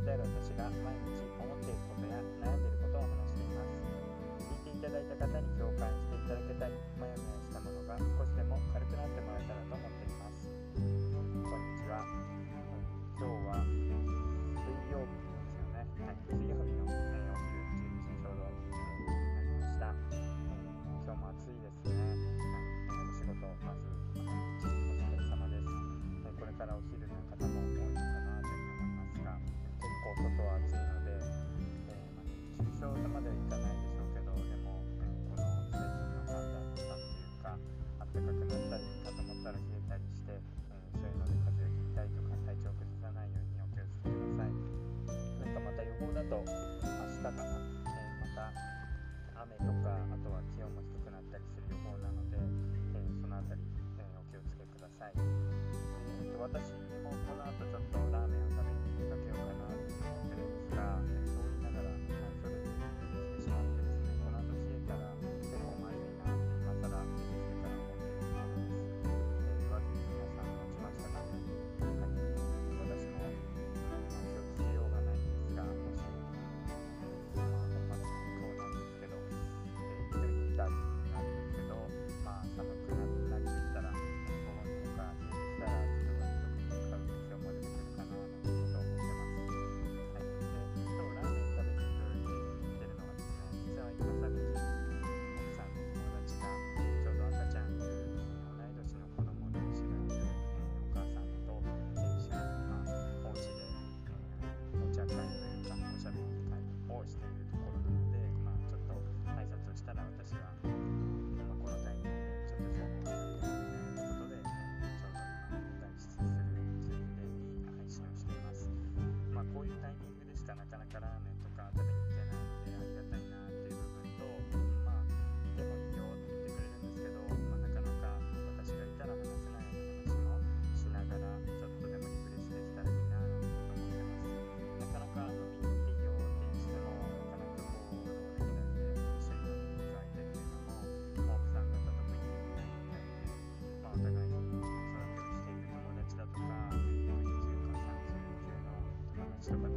ーである私が毎日思っていることや悩んでいることを話しています。聞いていただいた方に共感していただけたりもやもやしたものが少しでも軽くなってもらえたらと思っています。こんにちは。今日は水曜日ですよね。はい水曜日のはい。と私かラーメンとか食べに行けないのでありがたいなっていう部分とまあでもいいよって言ってくれるんですけど、まあ、なかなか私がいたら話せないような話もしながらちょっとでもリフレッシュできたらいいななんて思ってますなかなか飲みに行っていいよってにしてもなかなかこう行動できないんで一緒に飲みに行く相手っていうのも、まあ、奥さん方ともいないみたいで、まあ、お互いに育てをしている友達だとか育児休暇産休の話とか